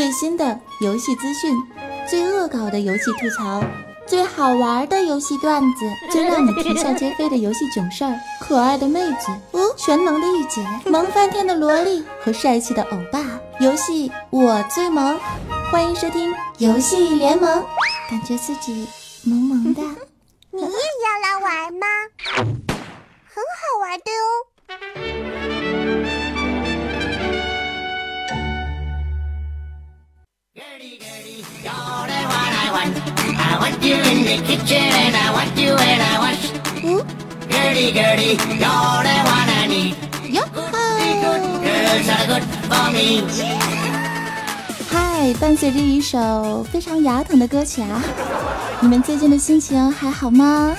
最新的游戏资讯，最恶搞的游戏吐槽，最好玩的游戏段子，最让你啼笑皆非的游戏囧事儿，可爱的妹子，哦，全能的御姐，萌翻天的萝莉和帅气的欧巴，游戏我最萌，欢迎收听游戏联盟，感觉自己萌萌的。你也要来玩吗？很好玩的哦。嗯，嗨，伴随着一首非常牙疼的歌曲啊，你们最近的心情还好吗？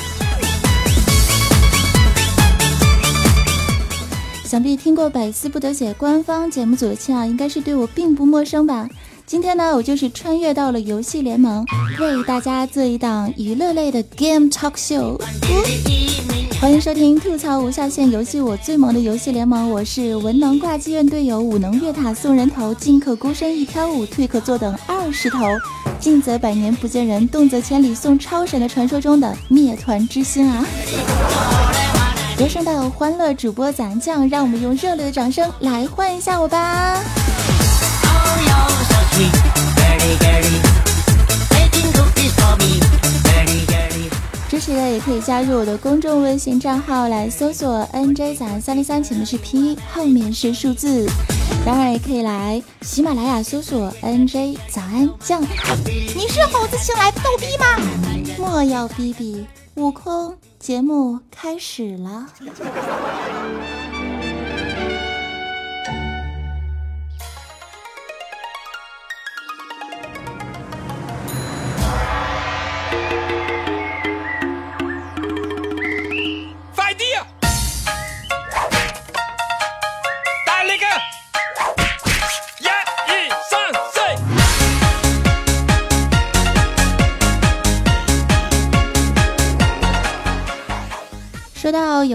想必听过百思不得解官方节目组的亲啊，应该是对我并不陌生吧。今天呢，我就是穿越到了游戏联盟，为大家做一档娱乐类的 Game Talk Show。欢迎收听吐槽无下限游戏，我最萌的游戏联盟，我是文能挂机院队友，武能越塔送人头，进可孤身一挑五，退可坐等二十头，静则百年不见人，动则千里送超神的传说中的灭团之星啊！歌声道欢乐主播咱酱，让我们用热烈的掌声来欢迎一下我吧！支持的也可以加入我的公众微信账号来搜索 NJ 早安三零三，前面是拼音，后面是数字。当然也可以来喜马拉雅搜索 NJ 早安酱。你是猴子请来的逗逼吗？莫要逼逼，悟空节目开始了。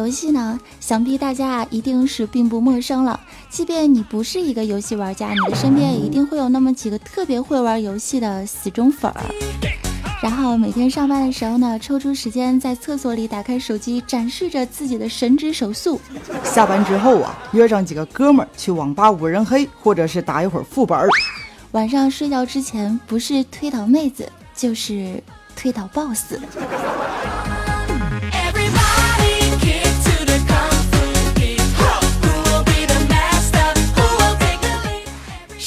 游戏呢，想必大家一定是并不陌生了。即便你不是一个游戏玩家，你的身边也一定会有那么几个特别会玩游戏的死忠粉儿。然后每天上班的时候呢，抽出时间在厕所里打开手机，展示着自己的神之手速。下班之后啊，约上几个哥们儿去网吧五人黑，或者是打一会儿副本。晚上睡觉之前，不是推倒妹子，就是推倒 BOSS。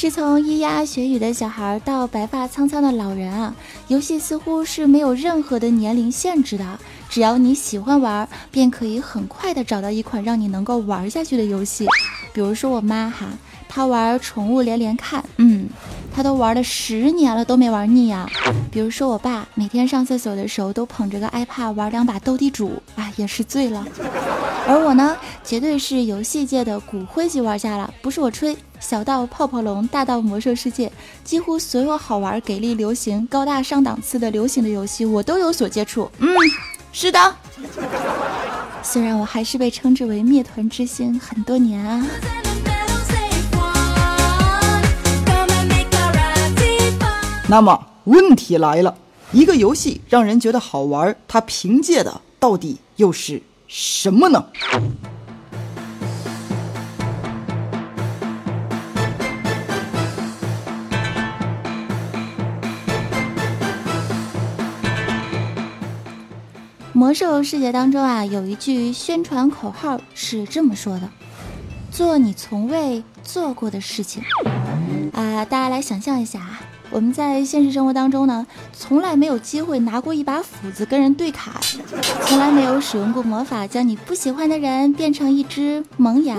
是从咿呀学语的小孩到白发苍苍的老人啊，游戏似乎是没有任何的年龄限制的，只要你喜欢玩，便可以很快的找到一款让你能够玩下去的游戏。比如说我妈哈，她玩宠物连连看，嗯，她都玩了十年了都没玩腻啊。比如说我爸，每天上厕所的时候都捧着个 iPad 玩两把斗地主，啊，也是醉了。而我呢，绝对是游戏界的骨灰级玩家了，不是我吹。小到泡泡龙，大到魔兽世界，几乎所有好玩、给力、流行、高大上档次的流行的游戏，我都有所接触。嗯，是的。虽然我还是被称之为灭团之星很多年啊。那么问题来了，一个游戏让人觉得好玩，它凭借的到底又是什么呢？魔兽世界当中啊，有一句宣传口号是这么说的：“做你从未做过的事情。”啊，大家来想象一下啊，我们在现实生活当中呢，从来没有机会拿过一把斧子跟人对砍，从来没有使用过魔法将你不喜欢的人变成一只萌羊，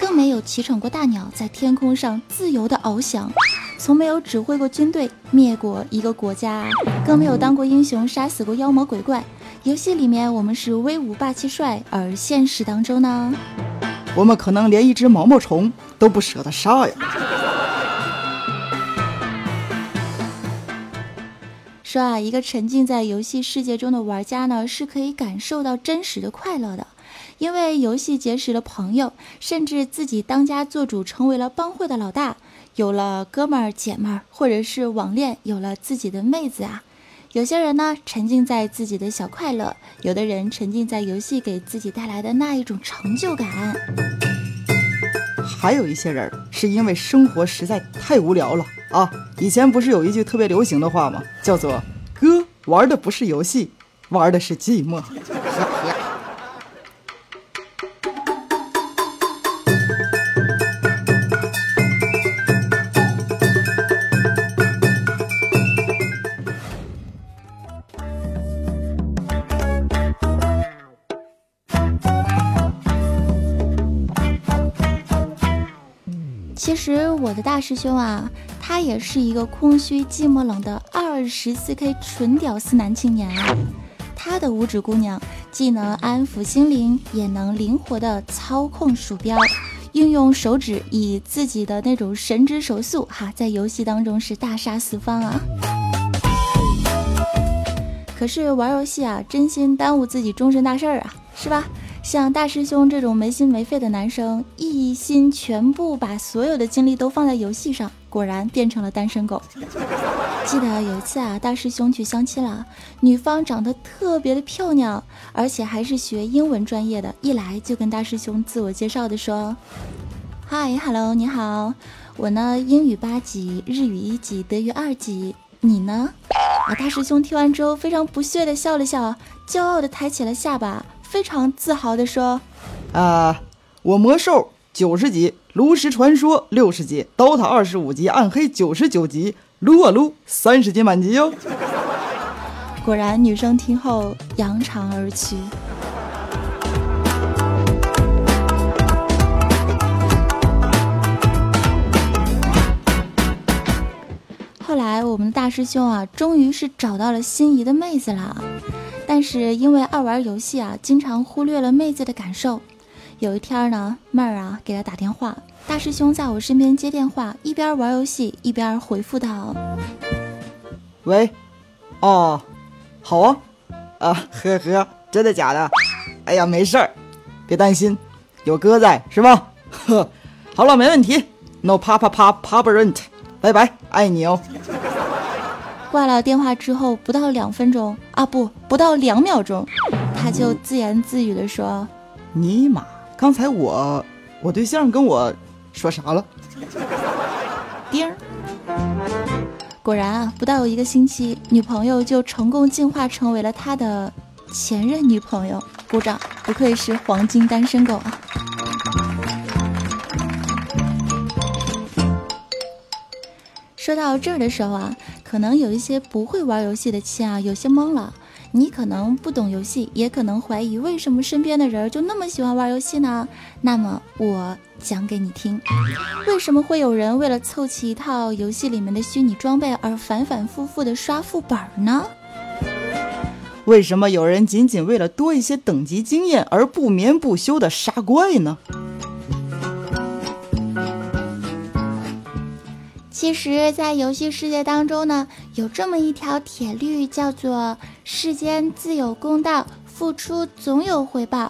更没有骑乘过大鸟在天空上自由的翱翔。从没有指挥过军队灭过一个国家，更没有当过英雄杀死过妖魔鬼怪。游戏里面我们是威武霸气帅，而现实当中呢，我们可能连一只毛毛虫都不舍得杀呀。说啊，一个沉浸在游戏世界中的玩家呢，是可以感受到真实的快乐的，因为游戏结识了朋友，甚至自己当家做主，成为了帮会的老大。有了哥们儿姐们儿，或者是网恋，有了自己的妹子啊。有些人呢沉浸在自己的小快乐，有的人沉浸在游戏给自己带来的那一种成就感，还有一些人是因为生活实在太无聊了啊。以前不是有一句特别流行的话吗？叫做“哥玩的不是游戏，玩的是寂寞”。我的大师兄啊，他也是一个空虚、寂寞、冷的二十四 K 纯屌丝男青年啊。他的五指姑娘既能安抚心灵，也能灵活的操控鼠标，运用手指以自己的那种神之手速，哈，在游戏当中是大杀四方啊。可是玩游戏啊，真心耽误自己终身大事儿啊，是吧？像大师兄这种没心没肺的男生，一心全部把所有的精力都放在游戏上，果然变成了单身狗。记得有一次啊，大师兄去相亲了，女方长得特别的漂亮，而且还是学英文专业的，一来就跟大师兄自我介绍的说：“嗨，hello，你好，我呢英语八级，日语一级，德语二级，你呢？”啊，大师兄听完之后非常不屑的笑了笑，骄傲的抬起了下巴。非常自豪地说：“啊，我魔兽九十级，炉石传说六十级，刀塔二十五级，暗黑九十九级，撸啊撸三十级满级哟。”果然，女生听后扬长而去。后来，我们的大师兄啊，终于是找到了心仪的妹子了。但是因为爱玩游戏啊，经常忽略了妹子的感受。有一天呢，妹儿啊给他打电话，大师兄在我身边接电话，一边玩游戏一边回复道：“喂，哦，好啊，啊呵呵，真的假的？哎呀，没事儿，别担心，有哥在是吧？呵，好了，没问题，no 啪啪啪啪 p rent，拜拜，爱你哦。”挂了电话之后，不到两分钟啊，不，不到两秒钟，他就自言自语的说：“尼玛，刚才我，我对象跟我说啥了？” 丁儿，果然啊，不到一个星期，女朋友就成功进化成为了他的前任女朋友。鼓掌，不愧是黄金单身狗啊！说到这儿的时候啊，可能有一些不会玩游戏的亲啊，有些懵了。你可能不懂游戏，也可能怀疑为什么身边的人就那么喜欢玩游戏呢？那么我讲给你听，为什么会有人为了凑齐一套游戏里面的虚拟装备而反反复复的刷副本呢？为什么有人仅仅为了多一些等级经验而不眠不休的杀怪呢？其实，在游戏世界当中呢，有这么一条铁律，叫做“世间自有公道，付出总有回报”。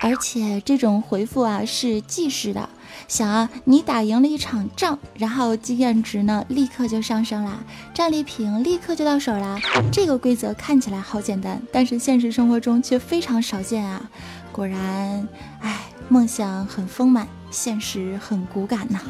而且这种回复啊是即时的。想啊，你打赢了一场仗，然后经验值呢立刻就上升啦，战利品立刻就到手啦。这个规则看起来好简单，但是现实生活中却非常少见啊。果然，唉，梦想很丰满，现实很骨感呐。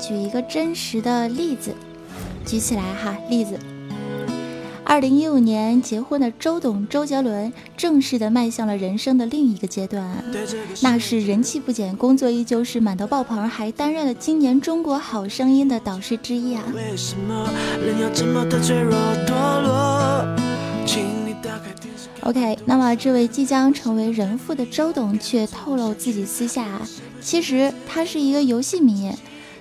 举一个真实的例子，举起来哈，例子。二零一五年结婚的周董周杰伦正式的迈向了人生的另一个阶段，那是人气不减，工作依旧是满头爆棚，还担任了今年中国好声音的导师之一啊。OK，那么这位即将成为人父的周董却透露自己私下，其实他是一个游戏迷。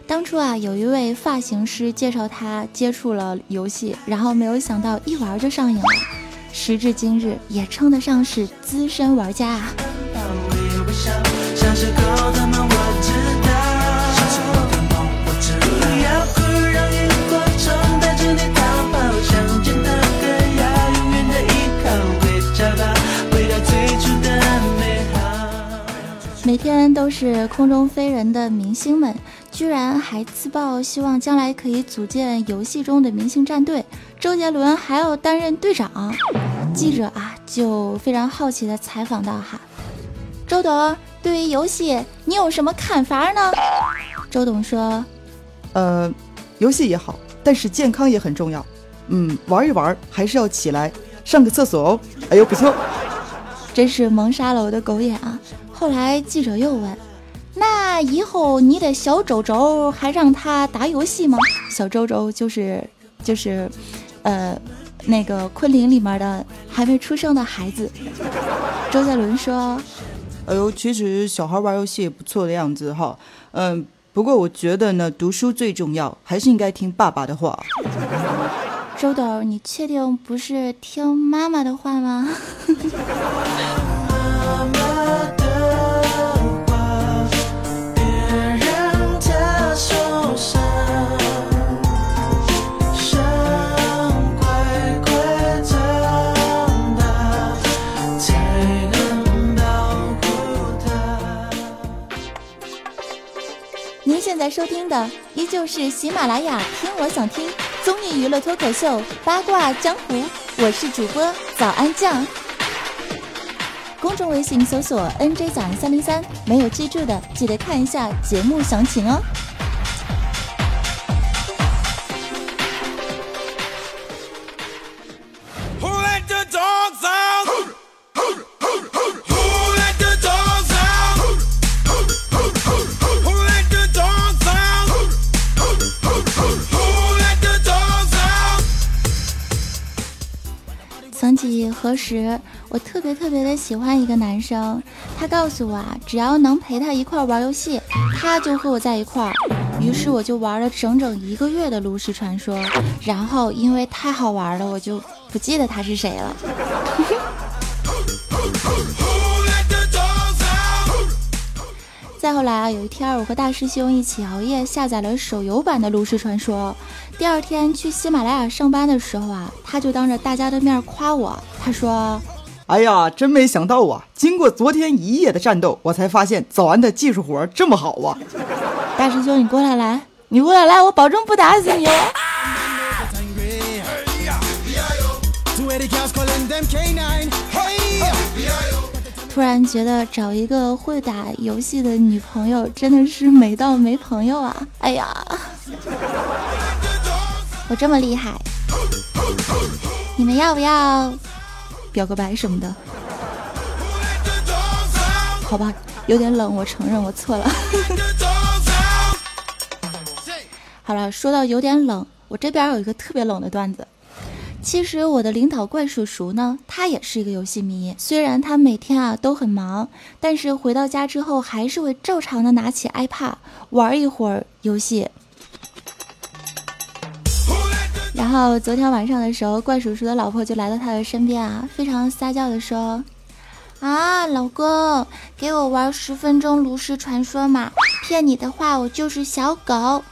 当初啊，有一位发型师介绍他接触了游戏，然后没有想到一玩就上瘾了，时至今日也称得上是资深玩家啊。每天都是空中飞人的明星们，居然还自曝希望将来可以组建游戏中的明星战队，周杰伦还要担任队长。记者啊，就非常好奇的采访到哈，周董，对于游戏你有什么看法呢？周董说，呃，游戏也好，但是健康也很重要。嗯，玩一玩还是要起来上个厕所哦。哎呦，不错。真是蒙杀了我的狗眼啊！后来记者又问：“那以后你的小周周还让他打游戏吗？”小周周就是就是，呃，那个昆凌里面的还没出生的孩子。周杰伦说哎呦，其实小孩玩游戏也不错的样子哈。嗯，不过我觉得呢，读书最重要，还是应该听爸爸的话。：“周董，你确定不是听妈妈的话吗？”在收听的依旧是喜马拉雅“听我想听”综艺娱乐脱口秀《八卦江湖》，我是主播早安酱。公众微信搜索 “nj 早安三零三”，没有记住的记得看一下节目详情哦。何时，我特别特别的喜欢一个男生，他告诉我啊，只要能陪他一块玩游戏，他就和我在一块儿。于是我就玩了整整一个月的炉石传说，然后因为太好玩了，我就不记得他是谁了。再后来啊，有一天我和大师兄一起熬夜下载了手游版的炉石传说。第二天去喜马拉雅上班的时候啊，他就当着大家的面夸我，他说。哎呀，真没想到啊！经过昨天一夜的战斗，我才发现早安的技术活儿这么好啊！大师兄，你过来来，你过来来，我保证不打死你哦。突然觉得找一个会打游戏的女朋友真的是美到没朋友啊！哎呀，我这么厉害，你们要不要表个白什么的？好吧，有点冷，我承认我错了。好了，说到有点冷，我这边有一个特别冷的段子。其实我的领导怪叔叔呢，他也是一个游戏迷。虽然他每天啊都很忙，但是回到家之后还是会照常的拿起 iPad 玩一会儿游戏。然后昨天晚上的时候，怪叔叔的老婆就来到他的身边啊，非常撒娇的说：“啊，老公，给我玩十分钟炉石传说嘛！骗你的话，我就是小狗。”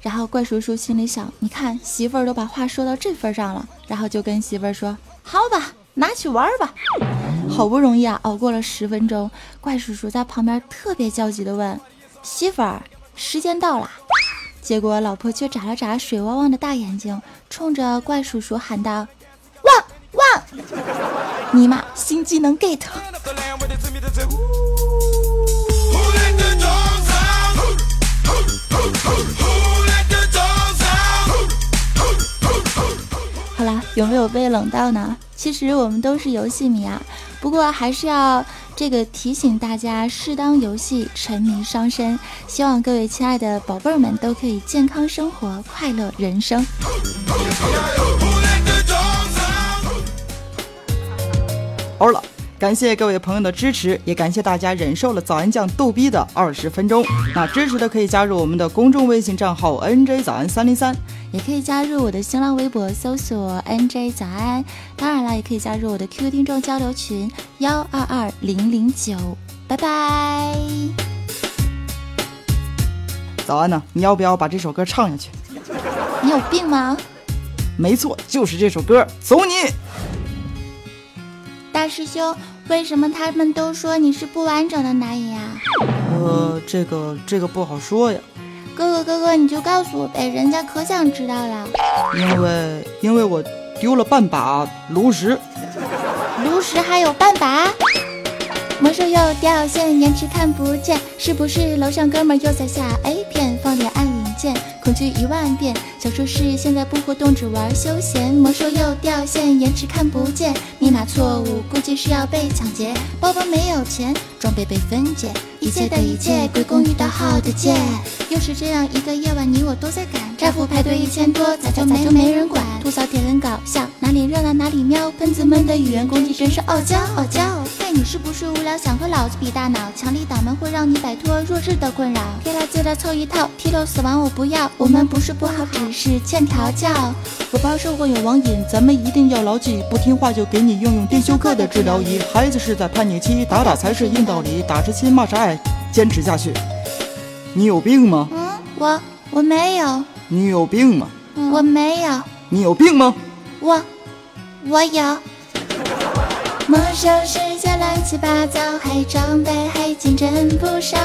然后怪叔叔心里想：“你看媳妇儿都把话说到这份上了。”然后就跟媳妇儿说：“好吧，拿去玩吧。”好不容易啊，熬过了十分钟，怪叔叔在旁边特别焦急的问：“媳妇儿，时间到啦？”结果老婆却眨了眨水汪汪的大眼睛，冲着怪叔叔喊道：“汪汪！尼玛，新技能 get！” 有没有被冷到呢？其实我们都是游戏迷啊，不过还是要这个提醒大家，适当游戏沉迷伤身。希望各位亲爱的宝贝儿们都可以健康生活，快乐人生。欧了，感谢各位朋友的支持，也感谢大家忍受了早安酱逗逼的二十分钟。那支持的可以加入我们的公众微信账号 NJ 早安三零三。也可以加入我的新浪微博，搜索 NJ 早安。当然了，也可以加入我的 QQ 听众交流群幺二二零零九。拜拜。早安呢，你要不要把这首歌唱下去？你有病吗？没错，就是这首歌，走你！大师兄，为什么他们都说你是不完整的男人呀？呃，这个这个不好说呀，哥哥哥哥，你就告诉我呗，人家可想知道了。因为因为我丢了半把炉石。炉石还有半把，魔兽又掉线，延迟看不见，是不是楼上哥们儿又在下 A 片？放点暗影剑，恐惧一万遍。小说是现在不活动，只玩休闲。魔兽又掉线，延迟看不见，密码错误，估计是要被抢劫。包包没有钱，装备被分解，一切的一切归功于盗号的剑。又是这样一个夜晚，你我都在赶，战俘排队一千多，咋就没就没人管？吐槽铁人搞笑，哪里热闹哪里喵，喷子们的语言攻击真是傲娇傲娇。嘿，你是不是无聊，想和老子比大脑？强力挡门会让你摆脱弱智的困扰。别来自来凑一套，踢漏死亡我不要，我们不是不好，只是欠调教。我爸说会有网瘾，咱们一定要牢记，不听话就给你用用电休克的治疗仪。孩子是在叛逆期，打打才是硬道理，打是亲，骂是爱，坚持下去。你有病吗？嗯，我我没有，你有病吗？我没有。你有病吗？我我有。魔兽世界乱七八糟，还装备还竞争不少，